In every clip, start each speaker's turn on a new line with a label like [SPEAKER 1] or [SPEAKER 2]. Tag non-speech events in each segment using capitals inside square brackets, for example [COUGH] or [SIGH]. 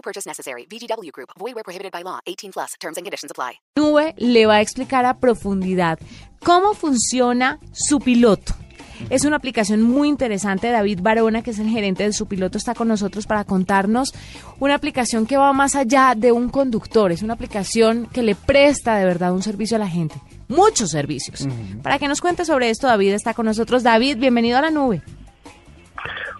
[SPEAKER 1] No purchase necessary. VGW Group. Void where prohibited by law. 18 plus. Terms and conditions apply.
[SPEAKER 2] Nube le va a explicar a profundidad cómo funciona su piloto. Es una aplicación muy interesante. David Barona, que es el gerente de su piloto, está con nosotros para contarnos una aplicación que va más allá de un conductor. Es una aplicación que le presta de verdad un servicio a la gente. Muchos servicios. Para que nos cuente sobre esto, David está con nosotros. David, bienvenido a la nube.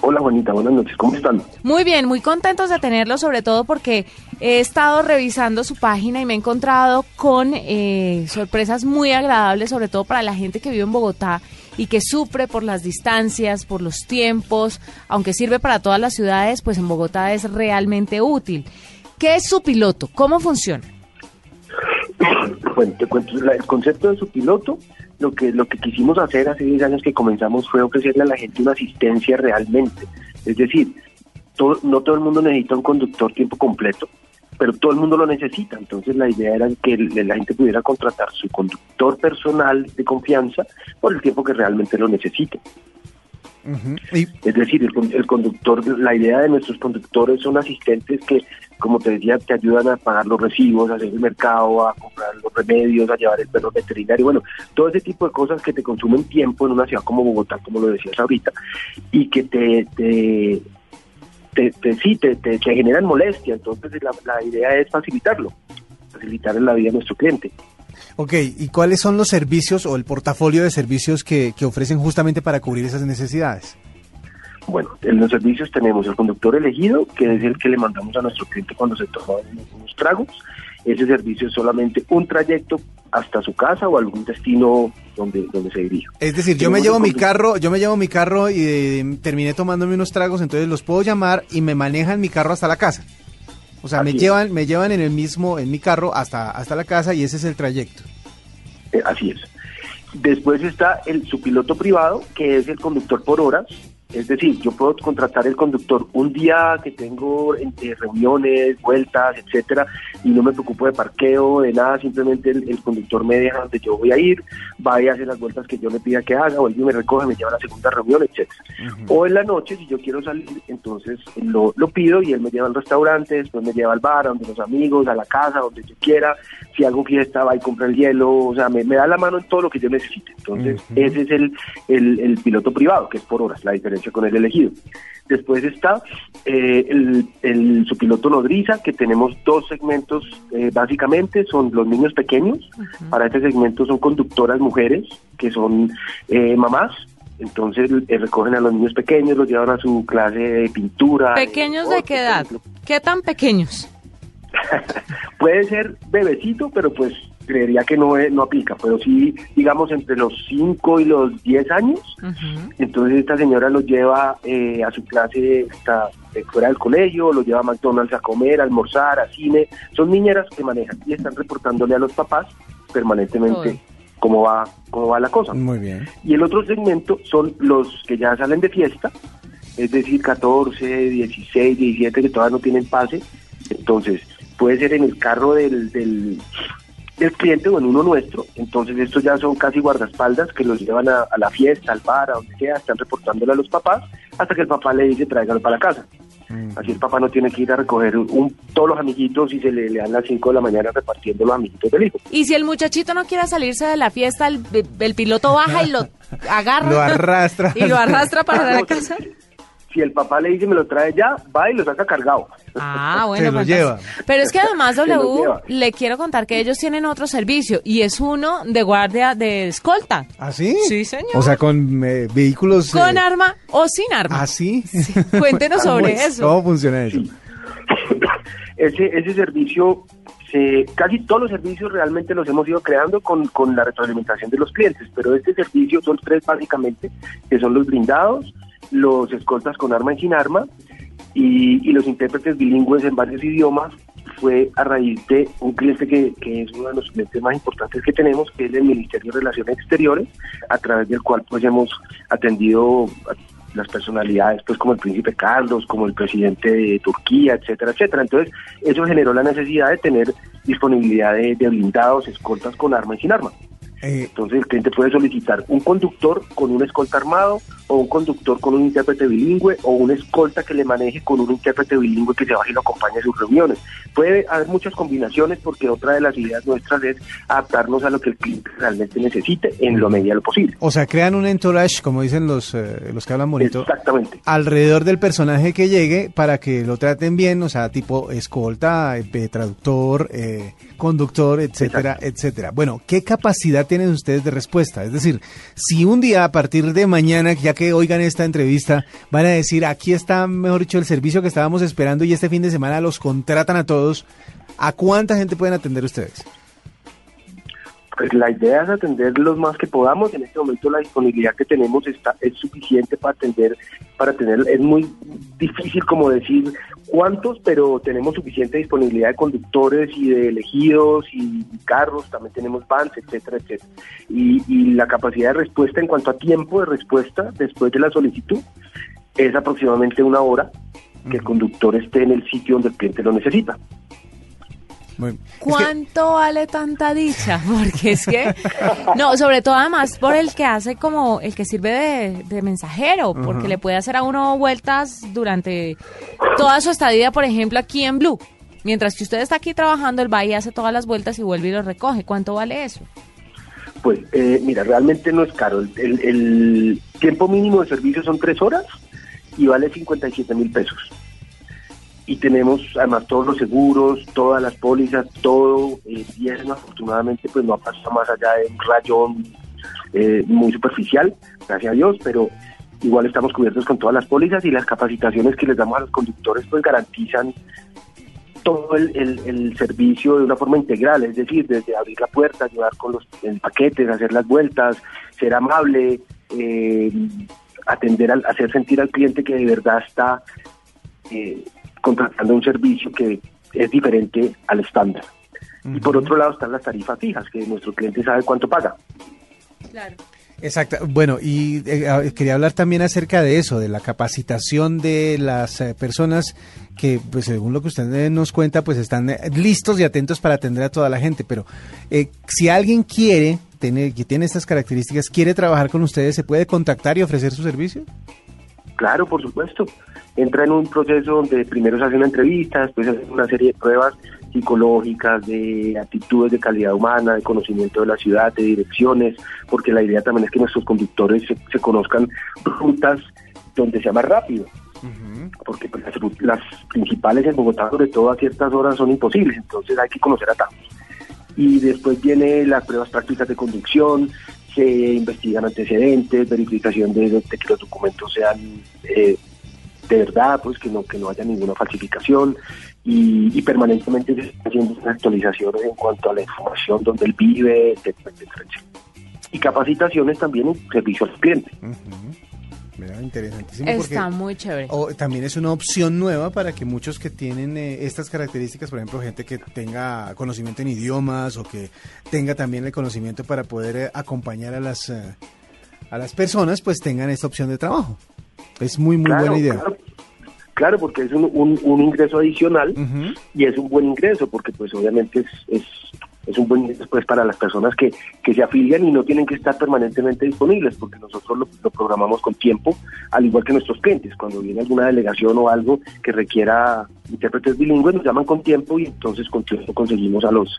[SPEAKER 3] Hola Juanita, buenas noches, ¿cómo están?
[SPEAKER 2] Muy bien, muy contentos de tenerlo, sobre todo porque he estado revisando su página y me he encontrado con eh, sorpresas muy agradables, sobre todo para la gente que vive en Bogotá y que sufre por las distancias, por los tiempos, aunque sirve para todas las ciudades, pues en Bogotá es realmente útil. ¿Qué es su piloto? ¿Cómo funciona?
[SPEAKER 3] Bueno, te cuento el concepto de su piloto. Lo que, lo que quisimos hacer hace 10 años que comenzamos fue ofrecerle a la gente una asistencia realmente. Es decir, todo- no todo el mundo necesita un conductor tiempo completo, pero todo el mundo lo necesita. Entonces la idea era que la gente pudiera contratar su conductor personal de confianza por el tiempo que realmente lo necesite.
[SPEAKER 4] Y
[SPEAKER 3] Es decir, el, el conductor, la idea de nuestros conductores son asistentes que, como te decía, te ayudan a pagar los recibos, a hacer el mercado, a comprar los remedios, a llevar el perro veterinario, bueno, todo ese tipo de cosas que te consumen tiempo en una ciudad como Bogotá, como lo decías ahorita, y que te, te, te, te- sí, te, te- te generan molestia. Entonces la, idea es facilitarlo, facilitar la vida de nuestro cliente.
[SPEAKER 4] Ok, ¿y cuáles son los servicios o el portafolio de servicios que, que ofrecen justamente para cubrir esas necesidades?
[SPEAKER 3] Bueno, en los servicios tenemos el conductor elegido, que es el que le mandamos a nuestro cliente cuando se toma unos, tragos. Ese servicio es solamente un trayecto hasta su casa o algún destino donde, donde se dirija.
[SPEAKER 4] Es decir, yo me llevo mi carro, yo me llevo mi carro y eh, terminé tomándome unos tragos, entonces los puedo llamar y me manejan mi carro hasta la casa. O sea, me
[SPEAKER 3] es.
[SPEAKER 4] llevan, me llevan en el mismo, en mi carro hasta, hasta la casa y ese es el trayecto.
[SPEAKER 3] Eh, así es. Después está el su piloto privado, que es el conductor por horas. Es decir, yo puedo contratar el conductor un día que tengo entre reuniones, vueltas, etcétera, y no me preocupo de parqueo, de nada, simplemente el, el conductor me deja donde yo voy a ir, va y hace las vueltas que yo le pida que haga, o él me recoge, me lleva a la segunda reunión, etcétera. O en la noche, si yo quiero salir, entonces lo, lo pido y él me lleva al restaurante, después me lleva al bar, a donde los amigos, a la casa, donde yo quiera. Si hago fiesta, va y compra el hielo, o sea, me, me da la mano en todo lo que yo necesite. Entonces, ese es el, el, el piloto privado, que es por horas, la diferencia con el elegido. Después está eh, el, el, su piloto nodriza, que tenemos dos segmentos eh, básicamente, son los niños pequeños. Para este segmento son conductoras mujeres, que son eh, mamás, entonces eh, recogen a los niños pequeños, los llevan a su clase de pintura.
[SPEAKER 2] ¿Pequeños de qué edad? ¿Qué tan pequeños? [LAUGHS]
[SPEAKER 3] Puede ser bebecito, pero pues creería que no, es- no aplica, pero sí, digamos, entre los 5 y los 10 años. Entonces esta señora los lleva eh, a su clase hasta eh, fuera del colegio, los lleva a McDonald's a comer, a almorzar, a cine. Son niñeras que manejan y están reportándole a los papás permanentemente
[SPEAKER 2] Uy.
[SPEAKER 3] cómo va, cómo va la cosa.
[SPEAKER 4] Muy bien.
[SPEAKER 3] Y el otro segmento son los que ya salen de fiesta, es decir, 14, 16, 17 que todavía no tienen pase. Entonces, puede ser en el carro del, del, del cliente o en uno nuestro. Entonces, estos ya son casi guardaespaldas que los llevan a, a la fiesta, al bar, a donde sea, están reportándole a los papás hasta que el papá le dice tráigalo para la casa. Así el papá no tiene que ir a recoger un, todos los amiguitos y se le, le dan las 5 de la mañana repartiendo los amiguitos del hijo.
[SPEAKER 2] Y si el muchachito no quiere salirse de la fiesta, el, el piloto baja y lo [LAUGHS] agarra.
[SPEAKER 4] Lo arrastra.
[SPEAKER 2] Y lo arrastra para la casa.
[SPEAKER 3] Si el papá le dice me lo trae ya, va y lo saca cargado.
[SPEAKER 2] Ah, [LAUGHS] bueno.
[SPEAKER 4] Se lo
[SPEAKER 2] fantástico.
[SPEAKER 4] lleva.
[SPEAKER 2] Pero es que además, [LAUGHS] W, le quiero contar que ellos tienen otro servicio y es uno de guardia de escolta.
[SPEAKER 4] ¿Ah, sí?
[SPEAKER 2] Sí, señor.
[SPEAKER 4] O sea, con eh, vehículos...
[SPEAKER 2] Con
[SPEAKER 4] eh,
[SPEAKER 2] arma o sin arma.
[SPEAKER 4] ¿Ah, sí?
[SPEAKER 2] Cuéntenos [LAUGHS] sobre
[SPEAKER 4] ¿Cómo-
[SPEAKER 2] eso.
[SPEAKER 4] ¿Cómo funciona eso?
[SPEAKER 3] ese, ese servicio, se, casi todos los servicios realmente los hemos ido creando con, con la retroalimentación de los clientes, pero este servicio son tres básicamente, que son los blindados, los escoltas con arma y sin arma, y, y los intérpretes bilingües en varios idiomas fue a raíz de un cliente que, que es uno de los clientes más importantes que tenemos, que es el Ministerio de Relaciones Exteriores, a través del cual pues hemos atendido las personalidades pues como el príncipe Carlos, como el presidente de Turquía, etcétera, etcétera. Entonces, eso generó la necesidad de tener disponibilidad de blindados, escoltas con arma y sin arma.
[SPEAKER 4] Eh,
[SPEAKER 3] Entonces el cliente puede solicitar un conductor con un escolta armado o un conductor con un intérprete bilingüe o una escolta que le maneje con un intérprete bilingüe que se baje y lo acompañe a sus reuniones. Puede haber muchas combinaciones porque otra de las ideas nuestras es adaptarnos a lo que el cliente realmente necesite en lo medida de lo posible.
[SPEAKER 4] o sea, crean un entourage, como dicen los, eh, los que hablan bonito,
[SPEAKER 3] Exactamente.
[SPEAKER 4] alrededor del personaje que llegue para que lo traten bien, o sea, tipo escolta, eh, traductor, eh, conductor, etcétera,
[SPEAKER 3] Exacto.
[SPEAKER 4] etcétera. Bueno, ¿qué capacidad tienen ustedes de respuesta? Es decir, si un día a partir de mañana, ya que oigan esta entrevista, van a decir, aquí está, mejor dicho, el servicio que estábamos esperando y este fin de semana los contratan a todos, ¿a cuánta gente pueden atender ustedes?
[SPEAKER 3] Pues la idea es atender los más que podamos. En este momento la disponibilidad que tenemos está es suficiente para atender, para tener. Es muy difícil como decir cuántos, pero tenemos suficiente disponibilidad de conductores y de elegidos y carros. También tenemos vans, etcétera, etcétera. Y, y la capacidad de respuesta en cuanto a tiempo de respuesta después de la solicitud es aproximadamente una hora que el conductor esté en el sitio donde el cliente lo necesita.
[SPEAKER 4] Muy- es que-
[SPEAKER 2] ¿Cuánto vale tanta dicha? [LAUGHS] Porque es que, no, sobre todo además por el que hace como, el que sirve de, de mensajero, porque le puede hacer a uno vueltas durante toda su estadía, por ejemplo, aquí en Blue. Mientras que usted está aquí trabajando, él va y hace todas las vueltas y vuelve y lo recoge. ¿Cuánto vale eso?
[SPEAKER 3] Pues eh, mira, realmente no es caro. El, el- el tiempo mínimo de servicio son tres horas y vale 57 mil pesos. Y tenemos además todos los seguros, todas las pólizas, todo eh, bien. Afortunadamente, pues no ha pasado más allá de un rayón eh, muy superficial, gracias a Dios, pero igual estamos cubiertos con todas las pólizas y las capacitaciones que les damos a los conductores pues garantizan todo el, servicio de una forma integral, es decir, desde abrir la puerta, ayudar con los paquetes, hacer las vueltas, ser amable, eh, atender, al, hacer sentir al cliente que de verdad está eh, contratando un servicio que es diferente al estándar. Y por otro lado están las tarifas fijas, que nuestro cliente sabe cuánto paga.
[SPEAKER 2] Claro.
[SPEAKER 4] Exacto. Bueno, y eh, ah, quería hablar también acerca de eso, de la capacitación de las eh, personas que, pues según lo que usted eh, nos cuenta, pues están eh, listos y atentos para atender a toda la gente. Pero eh, si alguien quiere, tener, que tiene estas características, quiere trabajar con ustedes, ¿se puede contactar y ofrecer su servicio?
[SPEAKER 3] Claro, por supuesto. Entra en un proceso donde primero se hace una entrevista, después se hace una serie de pruebas psicológicas, de actitudes de calidad humana, de conocimiento de la ciudad, de direcciones, porque la idea también es que nuestros conductores se, se conozcan rutas donde sea más rápido. Porque pues, las, las principales en Bogotá, sobre todo a ciertas horas, son imposibles, entonces hay que conocer atajos. Y después viene las pruebas prácticas de conducción, se investigan antecedentes, verificación de, de que los documentos sean eh, de verdad, pues que no que no haya ninguna falsificación y, y permanentemente se están haciendo actualizaciones en cuanto a la información donde él vive, etcétera, etcétera, etcétera. Y capacitaciones también en servicio al cliente.
[SPEAKER 4] Mira, interesantísimo. porque-
[SPEAKER 2] Está muy chévere.
[SPEAKER 4] O también es una opción nueva para que muchos que tienen eh, estas características, por ejemplo, gente que tenga conocimiento en idiomas o que tenga también el conocimiento para poder eh, acompañar a las eh, a las personas, pues tengan esta opción de trabajo. Es muy muy buena idea.
[SPEAKER 3] Claro, claro, porque es un, un- un ingreso adicional y es un buen ingreso porque pues obviamente es, es, es un buen ingreso pues, para las personas que, que se afilian y no tienen que estar permanentemente disponibles porque nosotros lo, lo programamos con tiempo, al igual que nuestros clientes. Cuando viene alguna delegación o algo que requiera intérpretes bilingües, nos llaman con tiempo y entonces con tiempo conseguimos a los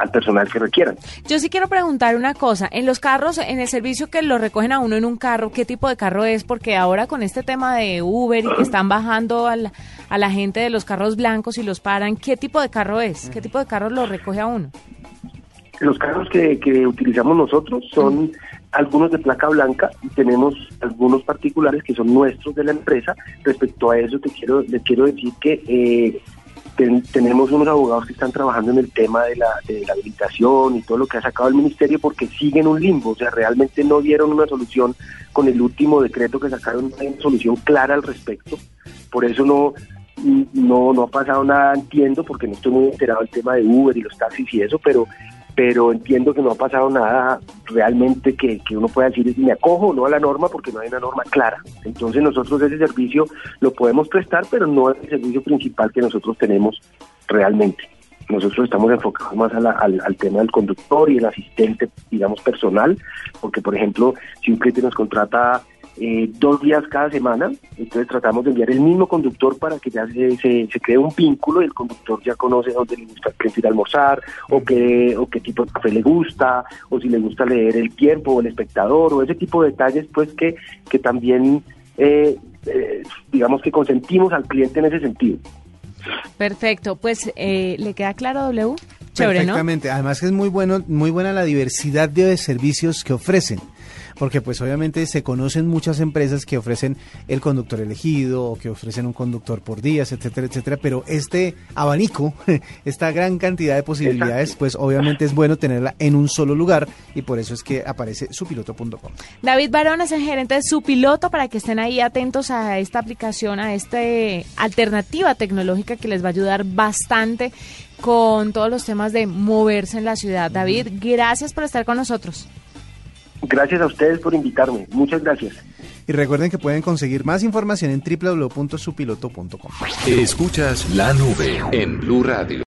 [SPEAKER 3] al personal que requieran.
[SPEAKER 2] Yo sí quiero preguntar una cosa. En los carros, en el servicio que lo recogen a uno en un carro, ¿qué tipo de carro es? Porque ahora con este tema de Uber y que están bajando al- a la gente de los carros blancos y los paran, ¿qué tipo de carro es? ¿Qué tipo de carro lo recoge a uno?
[SPEAKER 3] Los carros que, que utilizamos nosotros son algunos de placa blanca y tenemos algunos particulares que son nuestros de la empresa. Respecto a eso, te quiero, les quiero decir que eh, ten- tenemos unos abogados que están trabajando en el tema de la, de la habilitación y todo lo que ha sacado el ministerio porque siguen un limbo, o sea, realmente no dieron una solución con el último decreto que sacaron, no hay una solución clara al respecto. Por eso no, no, no ha pasado nada, entiendo, porque no estoy muy enterado del tema de Uber y los taxis y eso, pero pero entiendo que no ha pasado nada realmente que, que uno pueda decir me acojo o no a la norma porque no hay una norma clara. Entonces nosotros ese servicio lo podemos prestar, pero no es el servicio principal que nosotros tenemos realmente. Nosotros estamos enfocados más a la- al, al tema del conductor y el asistente, digamos, personal, porque, por ejemplo, si un cliente nos contrata eh, dos días cada semana, entonces tratamos de enviar el mismo conductor para que ya se, se, se cree un vínculo y el conductor ya conoce dónde le gusta ir a almorzar, o qué, o qué tipo de café le gusta, o si le gusta leer el tiempo, o el espectador, o ese tipo de detalles, pues que, que también, eh, eh, digamos que consentimos al cliente en ese sentido.
[SPEAKER 2] Perfecto, pues eh, le queda claro W. Chévere, ¿no?
[SPEAKER 4] Perfectamente. Además que es muy bueno, muy buena la diversidad de servicios que ofrecen. Porque pues obviamente se conocen muchas empresas que ofrecen el conductor elegido o que ofrecen un conductor por días, etcétera, etcétera. Pero este abanico, [LAUGHS] esta gran cantidad de posibilidades,
[SPEAKER 3] Exacto.
[SPEAKER 4] pues obviamente es bueno tenerla en un solo lugar y por eso es que aparece supiloto.com.
[SPEAKER 2] David Barón es el gerente de su piloto para que estén ahí atentos a esta aplicación, a esta alternativa tecnológica que les va a ayudar bastante con todos los temas de moverse en la ciudad. David, gracias por estar con nosotros.
[SPEAKER 3] Gracias a ustedes por invitarme. Muchas gracias.
[SPEAKER 4] Y recuerden que pueden conseguir más información en www.supiloto.com.
[SPEAKER 5] Escuchas la nube en Blue Radio.